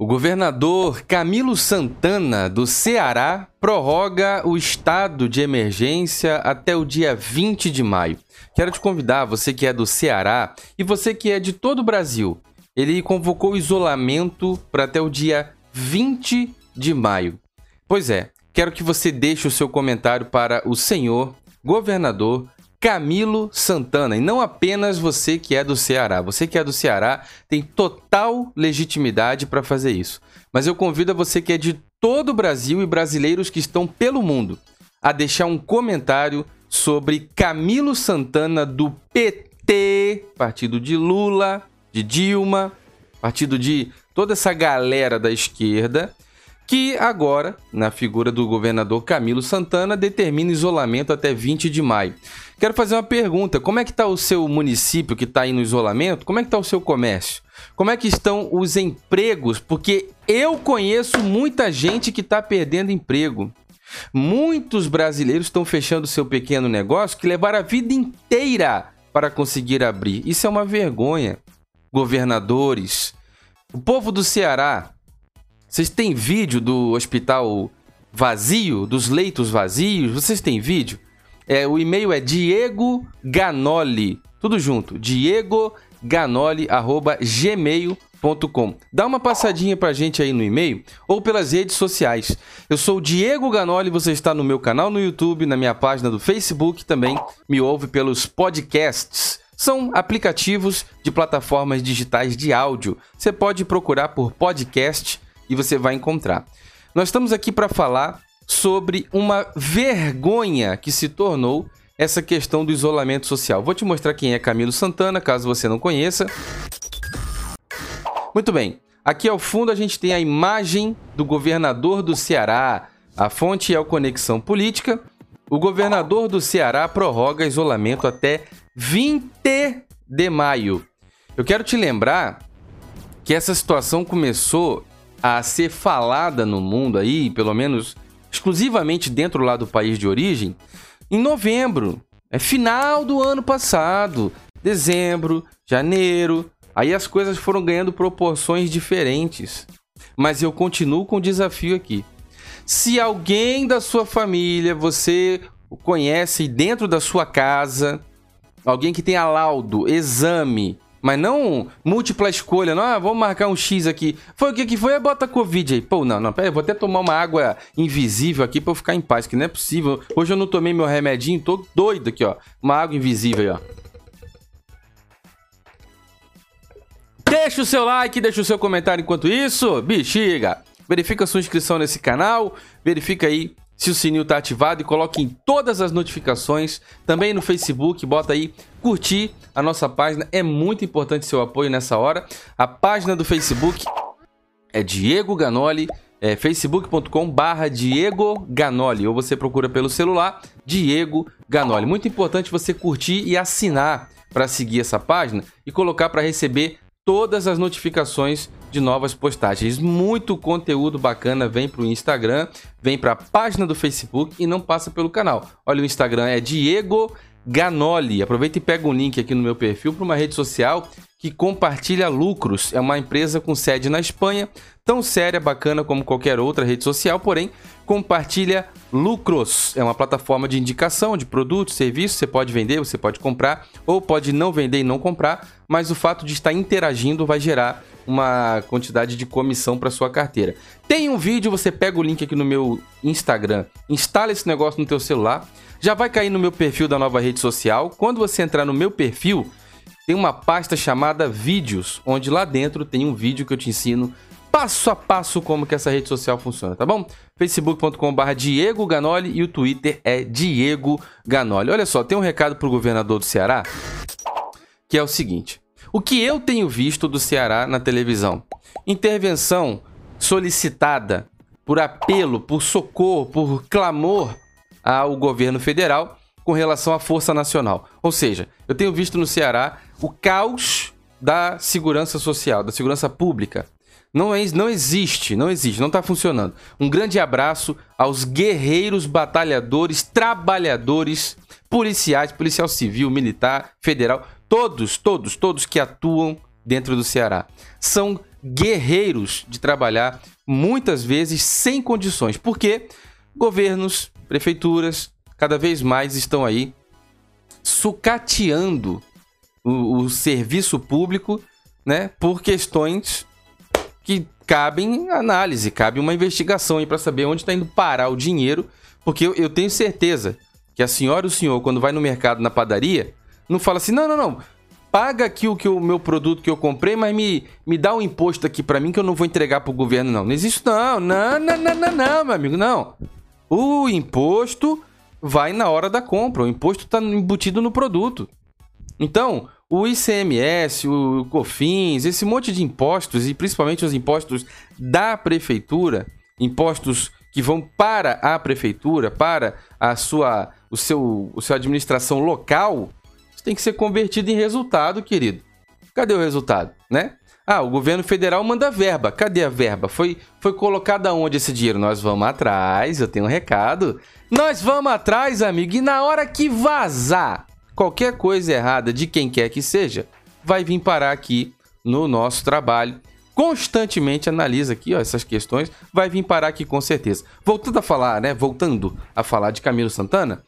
O governador Camilo Santana, do Ceará, prorroga o estado de emergência até o dia 20 de maio. Quero te convidar, você que é do Ceará e você que é de todo o Brasil, ele convocou isolamento para até o dia 20 de maio. Pois é, quero que você deixe o seu comentário para o senhor governador Camilo Santana. E não apenas você que é do Ceará. Você que é do Ceará tem total legitimidade para fazer isso. Mas eu convido a você que é de todo o Brasil e brasileiros que estão pelo mundo a deixar um comentário sobre Camilo Santana do PT, partido de Lula, de Dilma, partido de toda essa galera da esquerda que agora, na figura do governador Camilo Santana, determina isolamento até 20 de maio. Quero fazer uma pergunta: como é que está o seu município que está aí no isolamento? Como é que está o seu comércio? Como é que estão os empregos? Porque eu conheço muita gente que está perdendo emprego. Muitos brasileiros estão fechando seu pequeno negócio que levaram a vida inteira para conseguir abrir. Isso é uma vergonha. Governadores, o povo do Ceará, vocês têm vídeo do hospital vazio, dos leitos vazios? Vocês têm vídeo? É, o e-mail é Diego Ganoli, tudo junto, Diego Ganoli, arroba gmail.com. Dá uma passadinha pra gente aí no e-mail ou pelas redes sociais. Eu sou o Diego Ganoli, você está no meu canal no YouTube, na minha página do Facebook também, me ouve pelos podcasts. São aplicativos de plataformas digitais de áudio. Você pode procurar por podcast e você vai encontrar. Nós estamos aqui para falar sobre uma vergonha que se tornou essa questão do isolamento social. Vou te mostrar quem é Camilo Santana, caso você não conheça. Muito bem. Aqui ao fundo a gente tem a imagem do governador do Ceará. A fonte é o Conexão Política. O governador do Ceará prorroga isolamento até 20 de maio. Eu quero te lembrar que essa situação começou a ser falada no mundo aí, pelo menos exclusivamente dentro lá do país de origem, em novembro. É final do ano passado, dezembro, janeiro. Aí as coisas foram ganhando proporções diferentes. Mas eu continuo com o desafio aqui. Se alguém da sua família você conhece dentro da sua casa, alguém que tenha laudo, exame mas não múltipla escolha, não, ah, vamos marcar um X aqui. Foi o que que foi? Bota Covid aí. Pô, não, não, pera aí, vou até tomar uma água invisível aqui pra eu ficar em paz, que não é possível. Hoje eu não tomei meu remedinho, tô doido aqui, ó. Uma água invisível aí, ó. Deixa o seu like, deixa o seu comentário enquanto isso. Bexiga, verifica sua inscrição nesse canal, verifica aí se o sininho está ativado e coloque em todas as notificações. Também no Facebook, bota aí curtir a nossa página. É muito importante seu apoio nessa hora. A página do Facebook é Diego Ganoli, é facebook.com barra Diego Ganoli, ou você procura pelo celular Diego Ganoli. Muito importante você curtir e assinar para seguir essa página e colocar para receber todas as notificações de novas postagens. Muito conteúdo bacana vem para o Instagram, vem para a página do Facebook e não passa pelo canal. Olha, o Instagram é Diego Ganoli. Aproveita e pega um link aqui no meu perfil para uma rede social que compartilha lucros. É uma empresa com sede na Espanha, tão séria, bacana como qualquer outra rede social, porém compartilha lucros. É uma plataforma de indicação de produtos, serviços, você pode vender, você pode comprar ou pode não vender e não comprar, mas o fato de estar interagindo vai gerar uma quantidade de comissão para sua carteira. Tem um vídeo, você pega o link aqui no meu Instagram, instala esse negócio no teu celular, já vai cair no meu perfil da nova rede social. Quando você entrar no meu perfil, tem uma pasta chamada vídeos, onde lá dentro tem um vídeo que eu te ensino passo a passo como que essa rede social funciona, tá bom? facebook.com.br Diego Ganoli e o Twitter é Diego Ganoli. Olha só, tem um recado pro governador do Ceará, que é o seguinte. O que eu tenho visto do Ceará na televisão? Intervenção solicitada por apelo, por socorro, por clamor ao governo federal com relação à Força Nacional. Ou seja, eu tenho visto no Ceará o caos da segurança social, da segurança pública. Não, é, não existe, não existe, não está funcionando. Um grande abraço aos guerreiros, batalhadores, trabalhadores, policiais, policial civil, militar, federal, Todos, todos, todos que atuam dentro do Ceará são guerreiros de trabalhar, muitas vezes sem condições. Porque governos, prefeituras, cada vez mais estão aí sucateando o, o serviço público, né, por questões que cabem análise, cabe uma investigação aí para saber onde está indo parar o dinheiro, porque eu, eu, tenho certeza que a senhora e o senhor, quando vai no mercado, na padaria, não fala assim, não, não, não, paga aqui o que o meu produto que eu comprei, mas me, me dá um imposto aqui para mim que eu não vou entregar pro governo, não. Não existe, não, não, não, não, não, não, meu amigo, não. O imposto vai na hora da compra, o imposto está embutido no produto. Então, o ICMS, o COFINS, esse monte de impostos, e principalmente os impostos da prefeitura, impostos que vão para a prefeitura, para a sua, o seu, o seu administração local, tem que ser convertido em resultado, querido. Cadê o resultado, né? Ah, o governo federal manda verba. Cadê a verba? Foi, foi colocada onde esse dinheiro? Nós vamos atrás, eu tenho um recado. Nós vamos atrás, amigo, e na hora que vazar qualquer coisa errada de quem quer que seja, vai vir parar aqui no nosso trabalho. Constantemente analisa aqui ó, essas questões, vai vir parar aqui com certeza. Voltando a falar, né? Voltando a falar de Camilo Santana,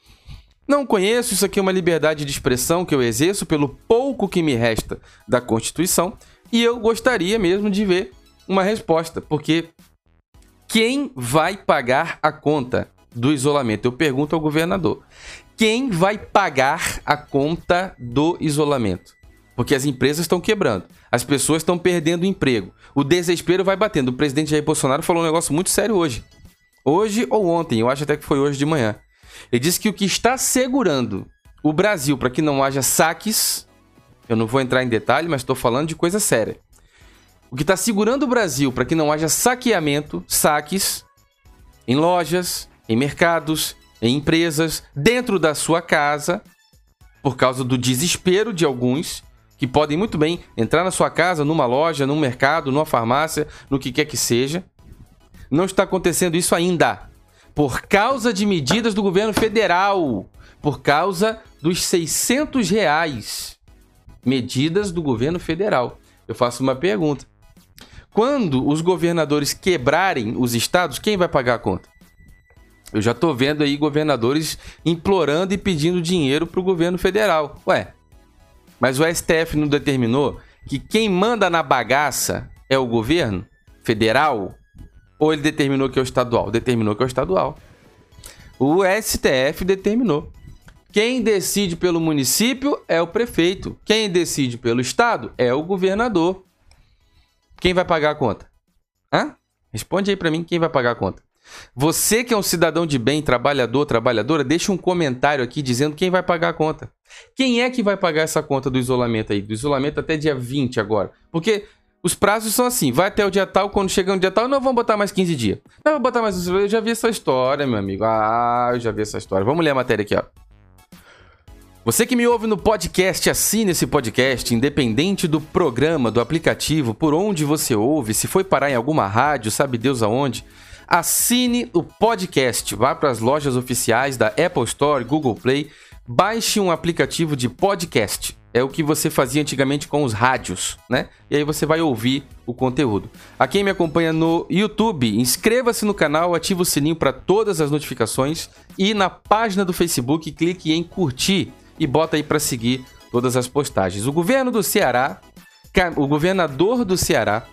não conheço, isso aqui é uma liberdade de expressão que eu exerço pelo pouco que me resta da Constituição e eu gostaria mesmo de ver uma resposta, porque quem vai pagar a conta do isolamento? Eu pergunto ao governador quem vai pagar a conta do isolamento? Porque as empresas estão quebrando, as pessoas estão perdendo emprego, o desespero vai batendo. O presidente Jair Bolsonaro falou um negócio muito sério hoje. Hoje ou ontem, eu acho até que foi hoje de manhã. Ele disse que o que está segurando o Brasil para que não haja saques, eu não vou entrar em detalhe, mas estou falando de coisa séria. O que está segurando o Brasil para que não haja saqueamento, saques, em lojas, em mercados, em empresas, dentro da sua casa, por causa do desespero de alguns que podem muito bem entrar na sua casa, numa loja, num mercado, numa farmácia, no que quer que seja. Não está acontecendo isso ainda. Por causa de medidas do governo federal. Por causa dos 600 reais. Medidas do governo federal. Eu faço uma pergunta. Quando os governadores quebrarem os estados, quem vai pagar a conta? Eu já tô vendo aí governadores implorando e pedindo dinheiro pro governo federal. Ué, mas o STF não determinou que quem manda na bagaça é o governo federal? Ou ele determinou que é o estadual? Determinou que é o estadual. O STF determinou. Quem decide pelo município é o prefeito. Quem decide pelo estado é o governador. Quem vai pagar a conta? Hã? Responde aí para mim quem vai pagar a conta. Você que é um cidadão de bem, trabalhador, trabalhadora, deixa um comentário aqui dizendo quem vai pagar a conta. Quem é que vai pagar essa conta do isolamento aí? Do isolamento até dia 20 agora. Porque os prazos são assim, vai até o dia tal, quando chegar o dia tal, não vamos botar mais 15 dias. Não, vou botar mais... Eu já vi essa história, meu amigo. Ah, eu já vi essa história. Vamos ler a matéria aqui, ó. Você que me ouve no podcast, assine esse podcast, independente do programa, do aplicativo, por onde você ouve, se foi parar em alguma rádio, sabe Deus aonde. Assine o podcast, vá para as lojas oficiais da Apple Store, Google Play, baixe um aplicativo de podcast. É o que você fazia antigamente com os rádios, né? E aí você vai ouvir o conteúdo. A quem me acompanha no YouTube, inscreva-se no canal, ative o sininho para todas as notificações e na página do Facebook clique em curtir e bota aí para seguir todas as postagens. O governo do Ceará, o governador do Ceará,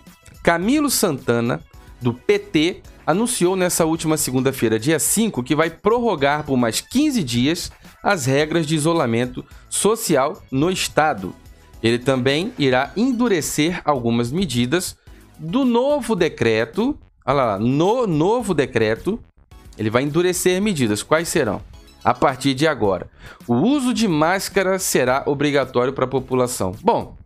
Camilo Santana, do PT, anunciou nessa última segunda-feira, dia 5, que vai prorrogar por mais 15 dias as regras de isolamento social no estado. Ele também irá endurecer algumas medidas do novo decreto. Olha lá, no novo decreto, ele vai endurecer medidas. Quais serão? A partir de agora, o uso de máscara será obrigatório para a população. Bom,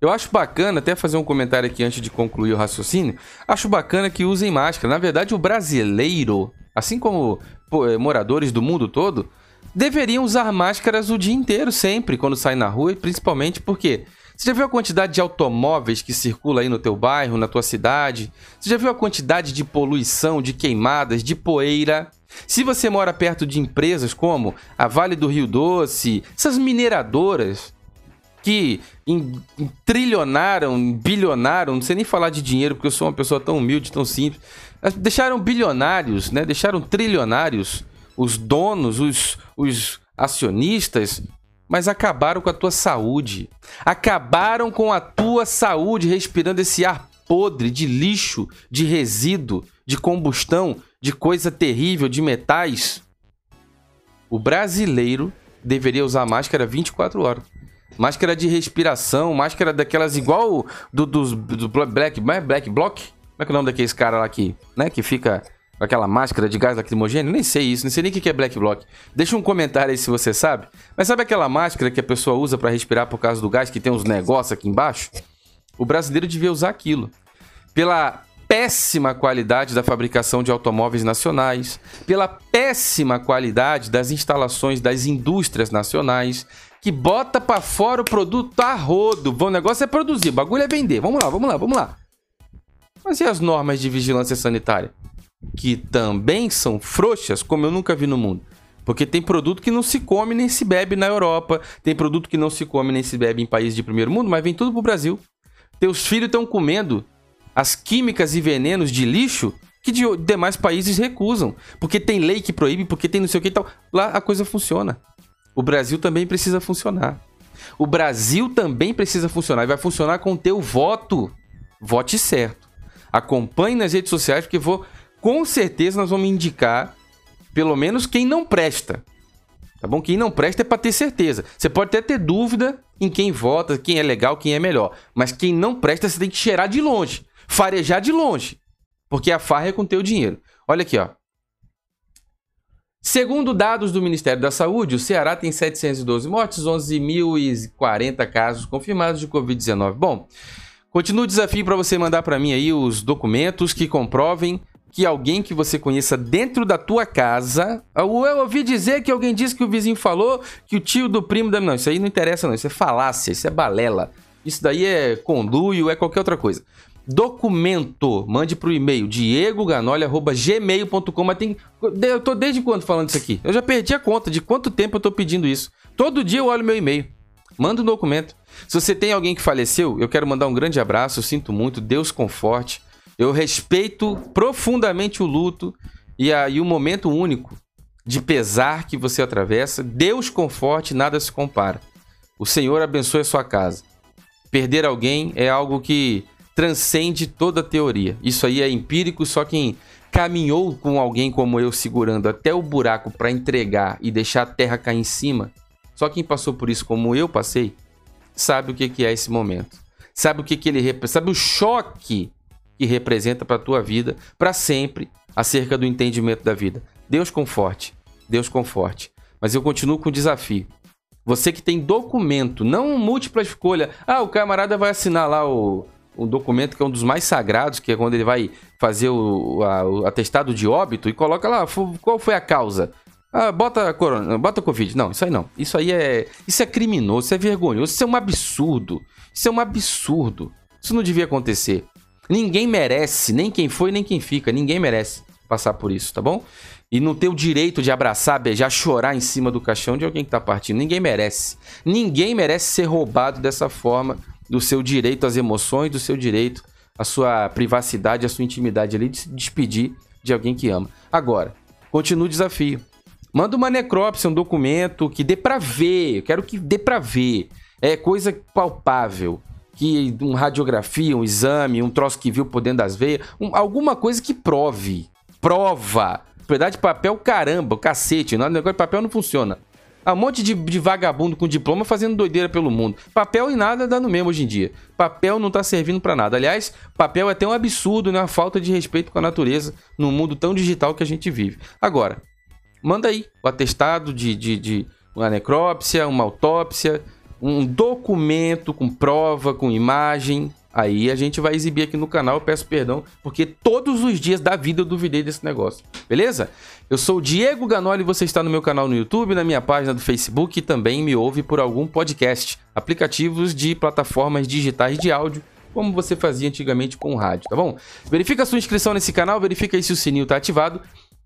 eu acho bacana, até fazer um comentário aqui antes de concluir o raciocínio. Acho bacana que usem máscara. Na verdade, o brasileiro, assim como eh, moradores do mundo todo, deveriam usar máscaras o dia inteiro, sempre, quando saem na rua, e principalmente porque você já viu a quantidade de automóveis que circula aí no teu bairro, na tua cidade? Você já viu a quantidade de poluição, de queimadas, de poeira? Se você mora perto de empresas como a Vale do Rio Doce, essas mineradoras, que em, em trilionaram, bilionaram, não sei nem falar de dinheiro, porque eu sou uma pessoa tão humilde, tão simples. Deixaram bilionários, né? Deixaram trilionários, os donos, os, os acionistas, mas acabaram com a tua saúde. Acabaram com a tua saúde respirando esse ar podre de lixo, de resíduo, de combustão, de coisa terrível, de metais. O brasileiro deveria usar máscara 24 horas. Máscara de respiração, máscara daquelas igual do, dos do Black, é Black Block? Como é que é o nome daqueles cara lá que, né, que fica com aquela máscara de gás lacrimogêneo? Nem sei isso, nem sei nem o que é Black Block. Deixa um comentário aí se você sabe. Mas sabe aquela máscara que a pessoa usa para respirar por causa do gás que tem uns negócios aqui embaixo? O brasileiro devia usar aquilo. Pela péssima qualidade da fabricação de automóveis nacionais, pela péssima qualidade das instalações das indústrias nacionais, que bota para fora o produto a rodo. O negócio é produzir, o bagulho é vender. Vamos lá, vamos lá, vamos lá. Mas e as normas de vigilância sanitária? Que também são frouxas, como eu nunca vi no mundo. Porque tem produto que não se come nem se bebe na Europa, tem produto que não se come nem se bebe em países de primeiro mundo, mas vem tudo pro Brasil. Teus filhos estão comendo as químicas e venenos de lixo que de demais países recusam. Porque tem lei que proíbe, porque tem não sei o que e tal. Lá a coisa funciona. O Brasil também precisa funcionar. O Brasil também precisa funcionar e vai funcionar com o teu voto. Vote certo. Acompanhe nas redes sociais porque vou com certeza nós vamos indicar pelo menos quem não presta. Tá bom? Quem não presta é para ter certeza. Você pode até ter dúvida em quem vota, quem é legal, quem é melhor, mas quem não presta você tem que cheirar de longe, farejar de longe, porque a farra é com teu dinheiro. Olha aqui, ó. Segundo dados do Ministério da Saúde, o Ceará tem 712 mortes, 11.040 casos confirmados de Covid-19. Bom, continua o desafio para você mandar para mim aí os documentos que comprovem que alguém que você conheça dentro da tua casa. Eu ouvi dizer que alguém disse que o vizinho falou que o tio do primo da. Não, isso aí não interessa, não. Isso é falácia, isso é balela. Isso daí é conluio, é qualquer outra coisa documento, mande para o e-mail diegoganoli@gmail.com. Mas tem eu tô desde quando falando isso aqui? Eu já perdi a conta de quanto tempo eu tô pedindo isso. Todo dia eu olho meu e-mail. Manda um documento. Se você tem alguém que faleceu, eu quero mandar um grande abraço, eu sinto muito, Deus conforte. Eu respeito profundamente o luto e aí o momento único de pesar que você atravessa. Deus conforte, nada se compara. O Senhor abençoe a sua casa. Perder alguém é algo que transcende toda teoria. Isso aí é empírico, só quem caminhou com alguém como eu segurando até o buraco para entregar e deixar a terra cair em cima, só quem passou por isso como eu passei, sabe o que, que é esse momento. Sabe o que, que ele sabe o choque que representa para a tua vida, para sempre, acerca do entendimento da vida. Deus conforte, Deus conforte. Mas eu continuo com o desafio. Você que tem documento, não múltipla escolha. Ah, o camarada vai assinar lá o, um documento que é um dos mais sagrados, que é quando ele vai fazer o, a, o atestado de óbito e coloca lá qual foi a causa. Ah, bota corona, bota covid. Não, isso aí não. Isso aí é, isso é criminoso, isso é vergonhoso, isso é um absurdo. Isso é um absurdo. Isso não devia acontecer. Ninguém merece, nem quem foi, nem quem fica, ninguém merece passar por isso, tá bom? E não ter o direito de abraçar, beijar, chorar em cima do caixão de alguém que tá partindo. Ninguém merece. Ninguém merece ser roubado dessa forma do seu direito às emoções, do seu direito à sua privacidade, à sua intimidade ali, de se despedir de alguém que ama. Agora, continua o desafio. Manda uma necrópsia, um documento que dê para ver. Eu quero que dê para ver. É coisa palpável. Que um radiografia, um exame, um troço que viu por dentro das veias, um, alguma coisa que prove. Prova. Propriedade de papel, caramba, cacete. O negócio de papel não funciona. Um monte de, de, vagabundo com diploma fazendo doideira pelo mundo. Papel e nada dá no mesmo hoje em dia. Papel não tá servindo para nada. Aliás, papel é até um absurdo, né? Uma falta de respeito com a natureza no mundo tão digital que a gente vive. Agora, manda aí o atestado de, de, de uma necrópsia, uma autópsia, um documento com prova, com imagem, Aí a gente vai exibir aqui no canal, eu peço perdão, porque todos os dias da vida eu duvidei desse negócio. Beleza? Eu sou o Diego Ganoli você está no meu canal no YouTube, na minha página do Facebook e também me ouve por algum podcast, aplicativos de plataformas digitais de áudio, como você fazia antigamente com o rádio, tá bom? Verifica a sua inscrição nesse canal, verifica aí se o sininho está ativado.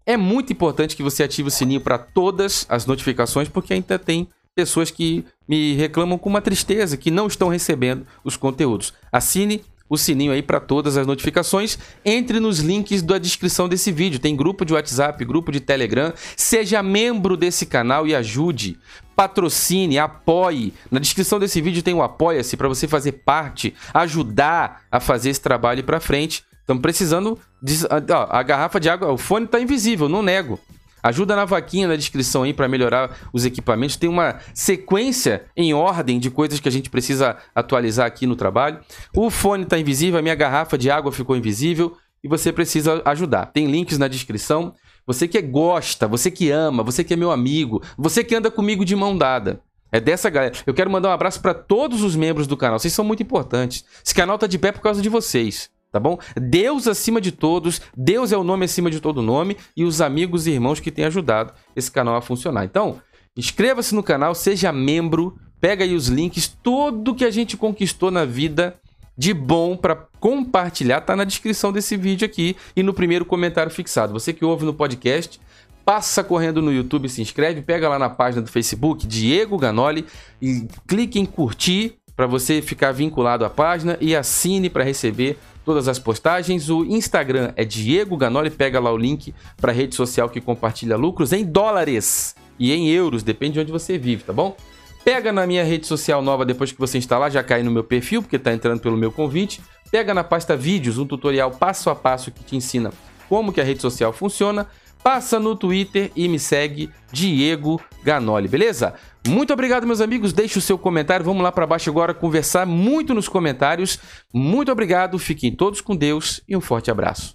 É muito importante que você ative o sininho para todas as notificações, porque ainda tem pessoas que me reclamam com uma tristeza que não estão recebendo os conteúdos. Assine o sininho aí para todas as notificações. Entre nos links da descrição desse vídeo. Tem grupo de WhatsApp, grupo de Telegram. Seja membro desse canal e ajude. Patrocine, apoie. Na descrição desse vídeo tem o Apoia-se para você fazer parte, ajudar a fazer esse trabalho para frente. Estamos precisando. De, ó, a garrafa de água, o fone está invisível, não nego. Ajuda na vaquinha na descrição aí para melhorar os equipamentos. Tem uma sequência em ordem de coisas que a gente precisa atualizar aqui no trabalho. O fone está invisível, a minha garrafa de água ficou invisível e você precisa ajudar. Tem links na descrição. Você que gosta, você que ama, você que é meu amigo, você que anda comigo de mão dada. É dessa galera. Eu quero mandar um abraço para todos os membros do canal. Vocês são muito importantes. Esse canal tá de pé por causa de vocês tá bom? Deus acima de todos, Deus é o nome acima de todo nome e os amigos e irmãos que têm ajudado esse canal a funcionar. Então, inscreva-se no canal, seja membro, pega aí os links, tudo que a gente conquistou na vida de bom para compartilhar tá na descrição desse vídeo aqui e no primeiro comentário fixado. Você que ouve no podcast, passa correndo no YouTube, se inscreve, pega lá na página do Facebook Diego Ganoli e clique em curtir para você ficar vinculado à página e assine para receber todas as postagens. O Instagram é Diego Ganoli, pega lá o link para a rede social que compartilha lucros em dólares e em euros, depende de onde você vive, tá bom? Pega na minha rede social nova depois que você instalar, já cai no meu perfil, porque está entrando pelo meu convite. Pega na pasta vídeos um tutorial passo a passo que te ensina como que a rede social funciona. Passa no Twitter e me segue Diego Ganoli, beleza? Muito obrigado, meus amigos. Deixe o seu comentário. Vamos lá para baixo agora conversar muito nos comentários. Muito obrigado. Fiquem todos com Deus e um forte abraço.